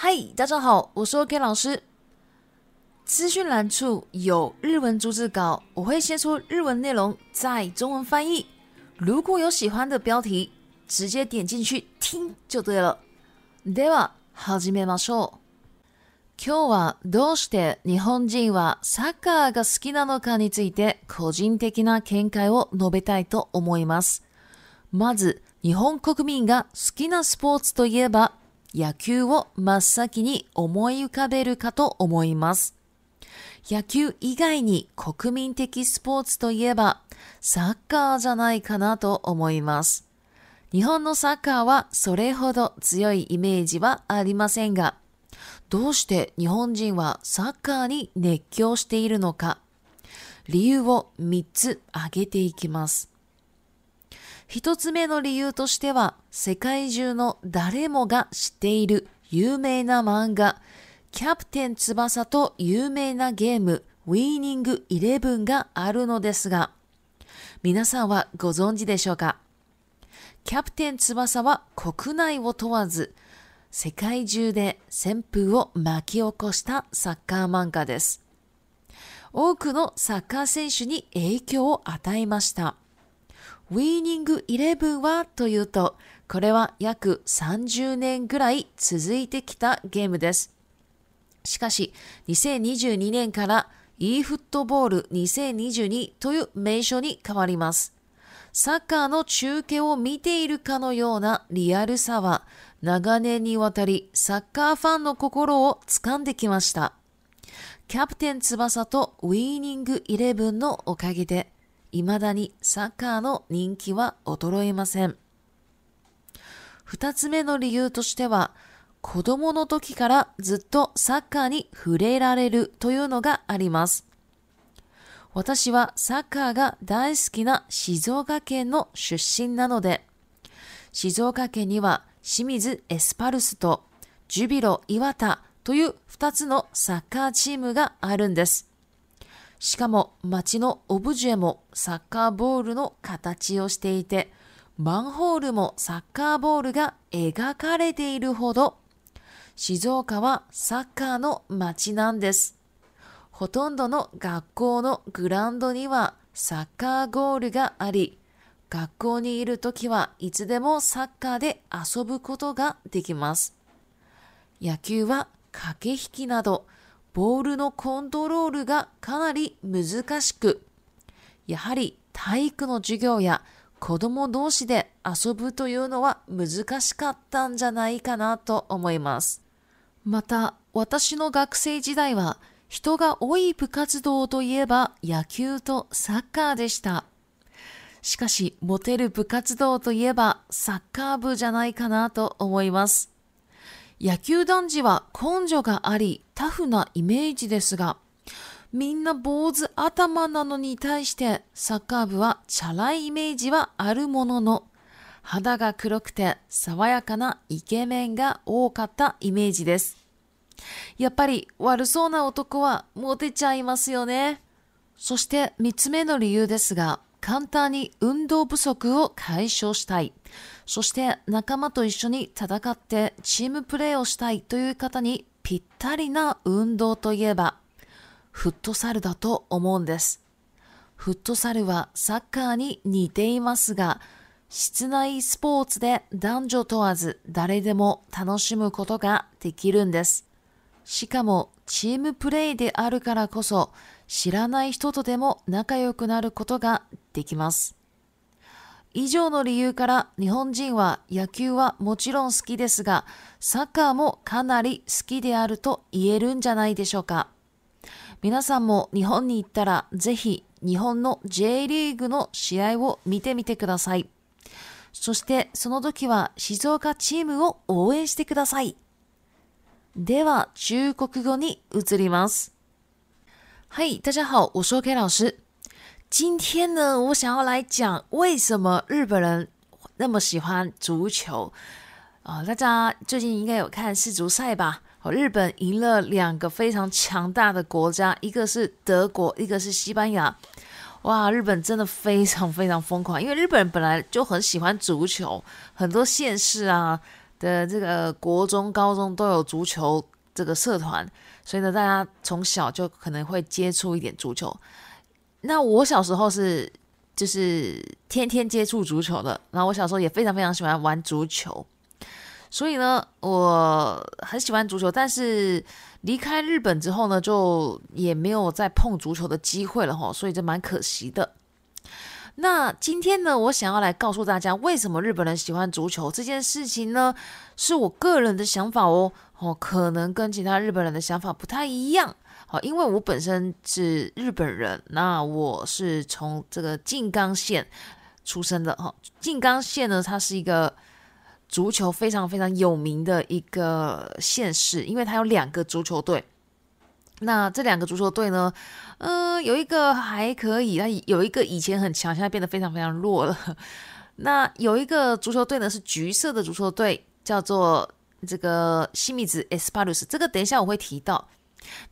嗨，大家好，我是 K 老师。资讯栏处有日文逐字稿，我会先出日文内容，再中文翻译。如果有喜欢的标题，直接点进去听就对了。d は v a 好姐妹们今日はどうして日本人はサッカーが好きなのかについて個人的な見解を述べたいと思います。まず、日本国民が好きなスポーツといえば。野球を真っ先に思い浮かべるかと思います。野球以外に国民的スポーツといえばサッカーじゃないかなと思います。日本のサッカーはそれほど強いイメージはありませんが、どうして日本人はサッカーに熱狂しているのか、理由を3つ挙げていきます。一つ目の理由としては、世界中の誰もが知っている有名な漫画、キャプテン翼と有名なゲーム、ウィーニングイレブンがあるのですが、皆さんはご存知でしょうかキャプテン翼は国内を問わず、世界中で旋風を巻き起こしたサッカー漫画です。多くのサッカー選手に影響を与えました。ウィーニングイレブンはというと、これは約30年ぐらい続いてきたゲームです。しかし、2022年から e フットボール2022という名称に変わります。サッカーの中継を見ているかのようなリアルさは、長年にわたりサッカーファンの心を掴んできました。キャプテン翼とウィーニングイレブンのおかげで、未だにサッカーの人気は衰えません。二つ目の理由としては、子供の時からずっとサッカーに触れられるというのがあります。私はサッカーが大好きな静岡県の出身なので、静岡県には清水エスパルスとジュビロ磐田という二つのサッカーチームがあるんです。しかも街のオブジェもサッカーボールの形をしていて、マンホールもサッカーボールが描かれているほど、静岡はサッカーの街なんです。ほとんどの学校のグラウンドにはサッカーゴールがあり、学校にいる時はいつでもサッカーで遊ぶことができます。野球は駆け引きなど、ボールのコントロールがかなり難しく、やはり体育の授業や子供同士で遊ぶというのは難しかったんじゃないかなと思います。また、私の学生時代は人が多い部活動といえば野球とサッカーでした。しかし、モテる部活動といえばサッカー部じゃないかなと思います。野球男児は根性があり、タフなイメージですが、みんな坊主頭なのに対してサッカー部はチャラいイメージはあるものの、肌が黒くて爽やかなイケメンが多かったイメージです。やっぱり悪そうな男はモテちゃいますよね。そして3つ目の理由ですが、簡単に運動不足を解消したい。そして仲間と一緒に戦ってチームプレーをしたいという方にぴったりな運動といえば、フットサルだと思うんです。フットサルはサッカーに似ていますが、室内スポーツで男女問わず誰でも楽しむことができるんです。しかもチームプレイであるからこそ知らない人とでも仲良くなることができます。以上の理由から日本人は野球はもちろん好きですが、サッカーもかなり好きであると言えるんじゃないでしょうか。皆さんも日本に行ったらぜひ日本の J リーグの試合を見てみてください。そしてその時は静岡チームを応援してください。では中国語に移ります。はい、大家好，我是 K 老师。今天呢，我想要来讲为什么日本人那么喜欢足球啊！大家最近应该有看世足赛吧？哦，日本赢了两个非常强大的国家，一个是德国，一个是西班牙。哇，日本真的非常非常疯狂，因为日本人本来就很喜欢足球，很多县市啊的这个国中、高中都有足球这个社团，所以呢，大家从小就可能会接触一点足球。那我小时候是就是天天接触足球的，然后我小时候也非常非常喜欢玩足球，所以呢，我很喜欢足球。但是离开日本之后呢，就也没有再碰足球的机会了哈，所以这蛮可惜的。那今天呢，我想要来告诉大家，为什么日本人喜欢足球这件事情呢？是我个人的想法哦，哦，可能跟其他日本人的想法不太一样。好，因为我本身是日本人，那我是从这个静冈县出生的哈。静冈县呢，它是一个足球非常非常有名的一个县市，因为它有两个足球队。那这两个足球队呢，嗯，有一个还可以，那有一个以前很强，现在变得非常非常弱了。那有一个足球队呢是橘色的足球队，叫做这个西米子 e s p a l u s 这个等一下我会提到。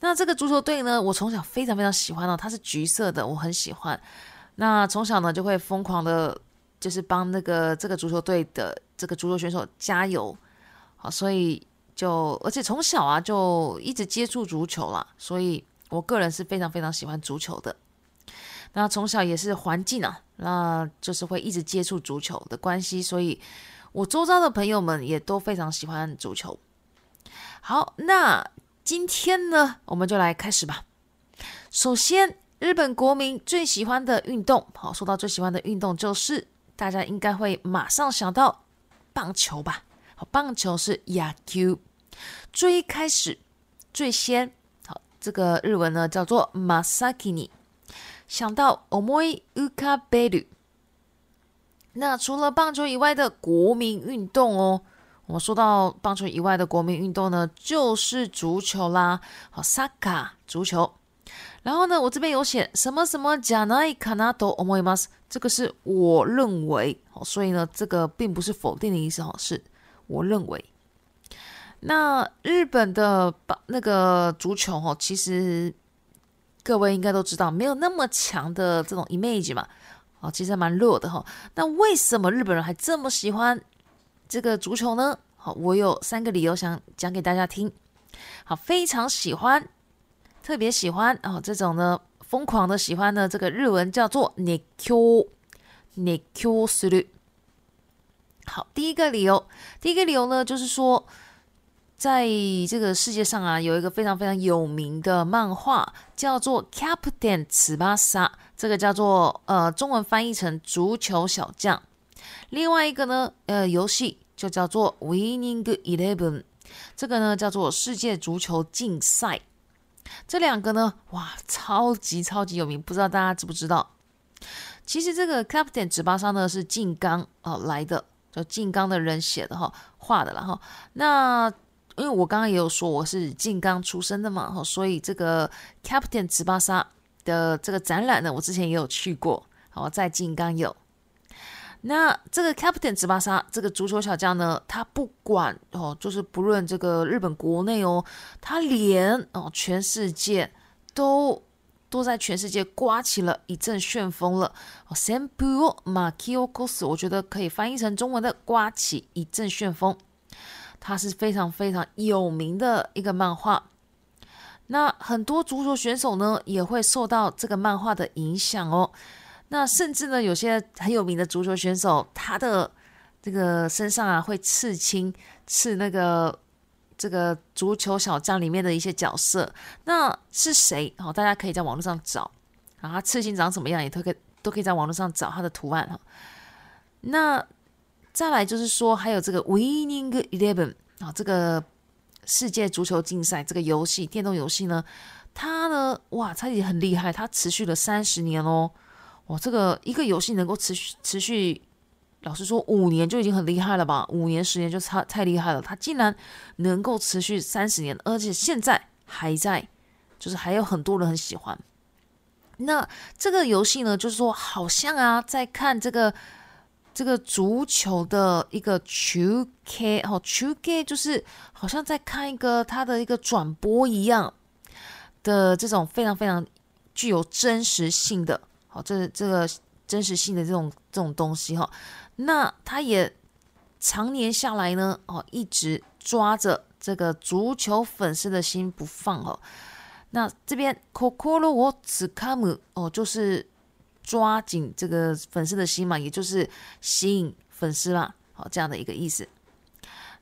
那这个足球队呢？我从小非常非常喜欢哦，它是橘色的，我很喜欢。那从小呢就会疯狂的，就是帮那个这个足球队的这个足球选手加油。好，所以就而且从小啊就一直接触足球啦，所以我个人是非常非常喜欢足球的。那从小也是环境啊，那就是会一直接触足球的关系，所以我周遭的朋友们也都非常喜欢足球。好，那。今天呢，我们就来开始吧。首先，日本国民最喜欢的运动，好，说到最喜欢的运动，就是大家应该会马上想到棒球吧？好，棒球是야 구。 最开始、最先，好，这个日文呢叫做马사키尼，想到 omoi u k a b e 베 u 那除了棒球以外的国民运动哦。我说到棒球以外的国民运动呢，就是足球啦。好，Saka 足球。然后呢，我这边有写什么什么，Jai Kanato Omoyimas。这个是我认为哦，所以呢，这个并不是否定的意思哦，是我认为。那日本的把那个足球哦，其实各位应该都知道，没有那么强的这种 image 嘛。哦，其实蛮弱的哈。那为什么日本人还这么喜欢？这个足球呢，好，我有三个理由想讲给大家听。好，非常喜欢，特别喜欢哦，这种呢疯狂的喜欢呢，这个日文叫做 n i k o n i k o s u r u 好，第一个理由，第一个理由呢，就是说在这个世界上啊，有一个非常非常有名的漫画叫做 Captain 赤马 a 这个叫做呃中文翻译成足球小将。另外一个呢，呃，游戏就叫做 Winning Eleven，这个呢叫做世界足球竞赛。这两个呢，哇，超级超级有名，不知道大家知不知道？其实这个 Captain 哲巴沙呢是静冈哦来的，就静冈的人写的哈，画的啦哈。那因为我刚刚也有说我是静冈出生的嘛，哈、所以这个 Captain 哲巴沙的这个展览呢，我之前也有去过，好在静冈有。那这个 Captain 直巴沙这个足球小将呢，他不管哦，就是不论这个日本国内哦，他连哦全世界都都在全世界刮起了一阵旋风了。s a m p o m a k i o Cos，我觉得可以翻译成中文的“刮起一阵旋风”。他是非常非常有名的一个漫画。那很多足球选手呢也会受到这个漫画的影响哦。那甚至呢，有些很有名的足球选手，他的这个身上啊会刺青，刺那个这个足球小将里面的一些角色，那是谁？哦，大家可以在网络上找啊，刺青长什么样也都可以，都可以在网络上找他的图案哈。那再来就是说，还有这个 Winning Eleven 啊，这个世界足球竞赛这个游戏电动游戏呢，他呢，哇，他也很厉害，他持续了三十年哦。哦，这个一个游戏能够持续持续，老实说，五年就已经很厉害了吧？五年、十年就差太厉害了。他竟然能够持续三十年，而且现在还在，就是还有很多人很喜欢。那这个游戏呢，就是说好像啊，在看这个这个足球的一个球 K 哦，球 K 就是好像在看一个它的一个转播一样的这种非常非常具有真实性的。哦，这这个真实性的这种这种东西哈，那他也常年下来呢，哦，一直抓着这个足球粉丝的心不放哦。那这边 Cocolo Wakam 哦，就是抓紧这个粉丝的心嘛，也就是吸引粉丝啦，好这样的一个意思。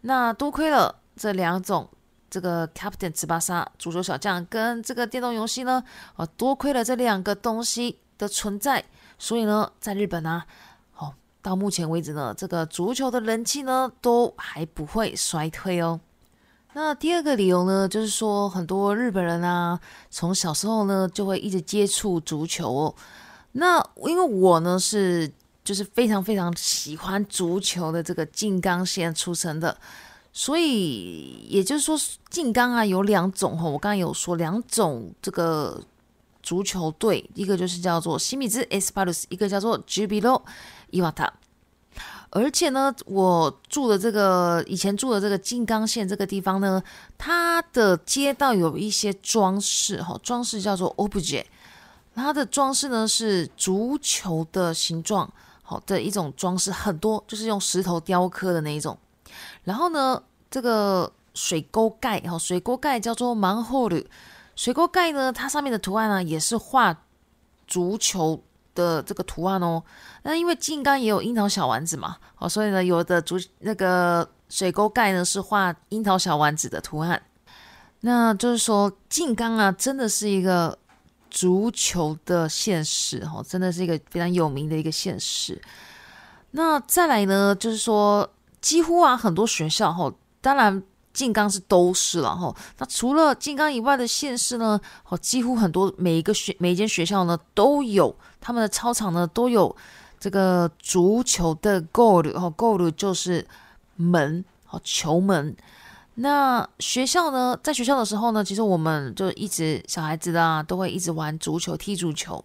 那多亏了这两种，这个 Captain c h i a 足球小将跟这个电动游戏呢，哦，多亏了这两个东西。的存在，所以呢，在日本呢，好到目前为止呢，这个足球的人气呢都还不会衰退哦。那第二个理由呢，就是说很多日本人啊，从小时候呢就会一直接触足球哦。那因为我呢是就是非常非常喜欢足球的这个靖冈县出身的，所以也就是说金冈啊有两种哈，我刚才有说两种这个。足球队，一个就是叫做西米兹 Espalus，一个叫做 Giblo，伊瓦塔。而且呢，我住的这个以前住的这个静冈县这个地方呢，它的街道有一些装饰哈，装饰叫做 o b j e 它的装饰呢是足球的形状，好的一种装饰，很多就是用石头雕刻的那一种。然后呢，这个水沟盖哈，水沟盖叫做 manhole。水沟盖呢？它上面的图案呢，也是画足球的这个图案哦。那因为静冈也有樱桃小丸子嘛，哦，所以呢，有的足那个水沟盖呢是画樱桃小丸子的图案。那就是说，静冈啊，真的是一个足球的现实哦，真的是一个非常有名的一个现实。那再来呢，就是说，几乎啊，很多学校哦，当然。金刚是都是了哈，那除了金刚以外的县市呢？哦，几乎很多每一个学每一间学校呢都有他们的操场呢都有这个足球的 goal，哦 goal 就是门哦球门。那学校呢，在学校的时候呢，其实我们就一直小孩子啊，都会一直玩足球踢足球。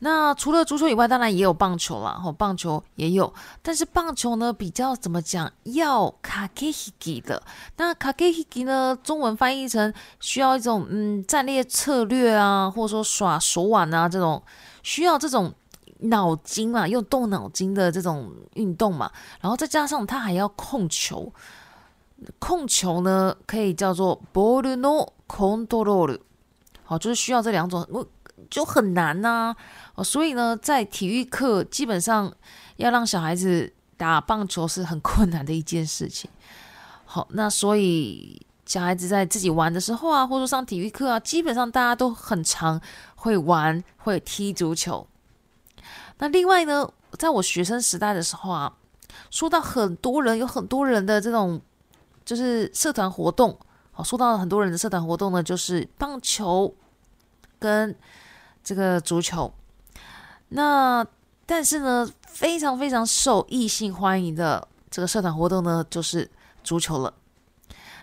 那除了足球以外，当然也有棒球啦。哦，棒球也有，但是棒球呢比较怎么讲，要卡 a k e 的。那卡 a k e 呢，中文翻译成需要一种嗯战略策略啊，或者说耍手腕啊这种，需要这种脑筋嘛，用动脑筋的这种运动嘛。然后再加上它还要控球，控球呢可以叫做 bollo control，好，就是需要这两种。就很难呐，哦，所以呢，在体育课基本上要让小孩子打棒球是很困难的一件事情。好，那所以小孩子在自己玩的时候啊，或者说上体育课啊，基本上大家都很常会玩，会踢足球。那另外呢，在我学生时代的时候啊，说到很多人有很多人的这种就是社团活动，好，说到很多人的社团活动呢，就是棒球跟。这个足球，那但是呢，非常非常受异性欢迎的这个社团活动呢，就是足球了。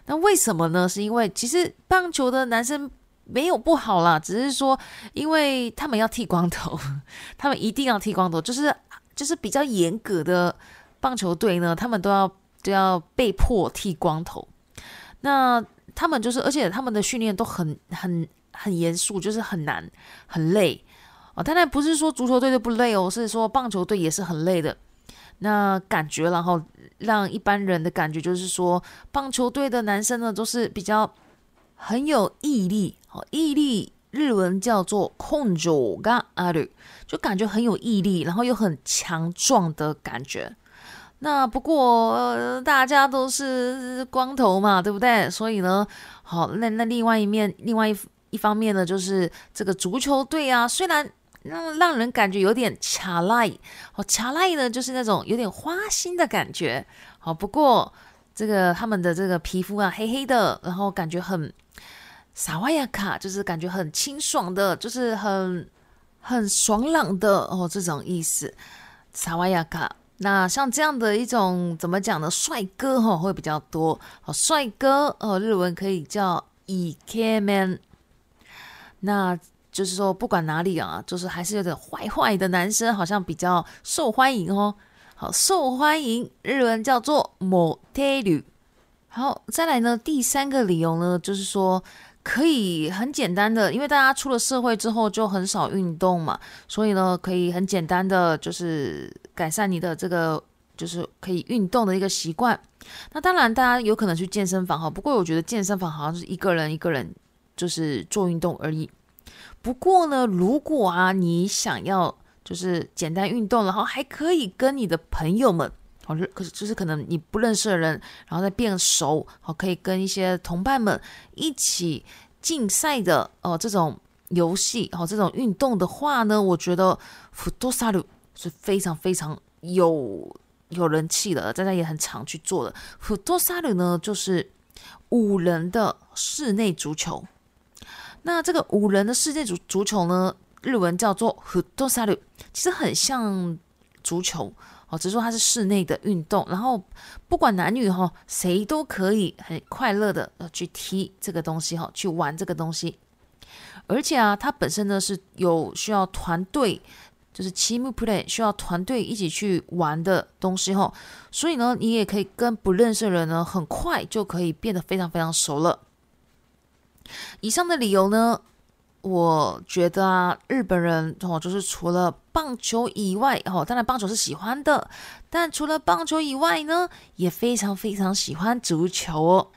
那为什么呢？是因为其实棒球的男生没有不好啦，只是说，因为他们要剃光头，他们一定要剃光头，就是就是比较严格的棒球队呢，他们都要都要被迫剃光头。那他们就是，而且他们的训练都很很很严肃，就是很难、很累哦。当然不是说足球队就不累哦，是说棒球队也是很累的。那感觉，然后让一般人的感觉就是说，棒球队的男生呢都是比较很有毅力哦，毅力日文叫做“控手ガアル”，就感觉很有毅力，然后又很强壮的感觉。那不过大家都是光头嘛，对不对？所以呢，好那那另外一面，另外一一方面呢，就是这个足球队啊，虽然让让人感觉有点卡赖，哦卡赖呢就是那种有点花心的感觉。好不过这个他们的这个皮肤啊黑黑的，然后感觉很萨瓦亚卡，就是感觉很清爽的，就是很很爽朗的哦这种意思，萨瓦亚卡。那像这样的一种怎么讲呢？帅哥哈会比较多，好帅哥，哦，日文可以叫イケメン。那就是说，不管哪里啊，就是还是有点坏坏的男生好像比较受欢迎哦，好受欢迎，日文叫做モテる。好，再来呢，第三个理由呢，就是说。可以很简单的，因为大家出了社会之后就很少运动嘛，所以呢，可以很简单的就是改善你的这个就是可以运动的一个习惯。那当然，大家有可能去健身房哈，不过我觉得健身房好像是一个人一个人就是做运动而已。不过呢，如果啊你想要就是简单运动，然后还可以跟你的朋友们。哦，可是就是可能你不认识的人，然后再变熟，好，可以跟一些同伴们一起竞赛的哦，这种游戏，哦，这种运动的话呢，我觉得フ多トサ是非常非常有有人气的，大家也很常去做的。フ多トサ呢，就是五人的室内足球。那这个五人的世界足足球呢，日文叫做フットサル，其实很像足球。哦，只是说它是室内的运动，然后不管男女哈，谁都可以很快乐的呃去踢这个东西哈，去玩这个东西。而且啊，它本身呢是有需要团队，就是 team play，需要团队一起去玩的东西哈。所以呢，你也可以跟不认识的人呢，很快就可以变得非常非常熟了。以上的理由呢，我觉得啊，日本人哦，就是除了棒球以外，哦，当然棒球是喜欢的，但除了棒球以外呢，也非常非常喜欢足球哦。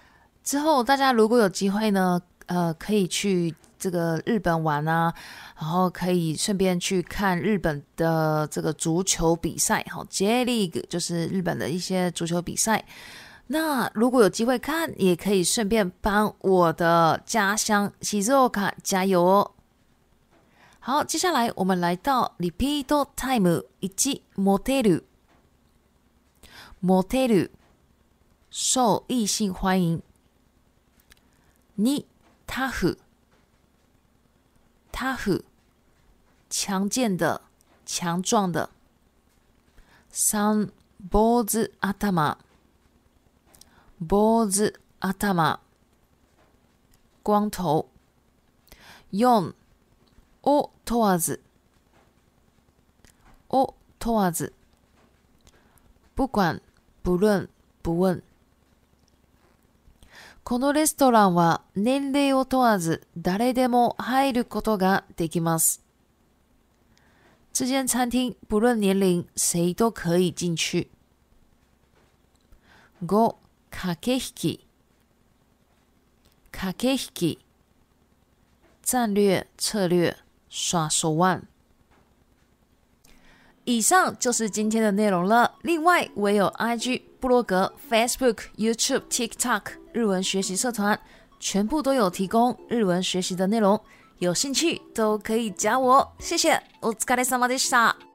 之后大家如果有机会呢，呃，可以去这个日本玩啊，然后可以顺便去看日本的这个足球比赛，好，J League 就是日本的一些足球比赛。那如果有机会看，也可以顺便帮我的家乡斯玉卡加油哦。好，接下来我们来到 repeat time 一，モテる，モテる，受异性欢迎。二、タフ、タフ，强健的、强壮的。三、ボズアタマ、atama 光头。四、を問わず、を問わず、不管、不论、不问。このレストランは年齢を問わず誰でも入ることができます。这间餐厅不论年龄，谁都可以进去。ごカケヒキ、カケヒキ、战略、策略。刷手腕。以上就是今天的内容了。另外，我有 IG、布洛格、Facebook、YouTube、TikTok 日文学习社团，全部都有提供日文学习的内容。有兴趣都可以加我。谢谢，お疲れ様でした。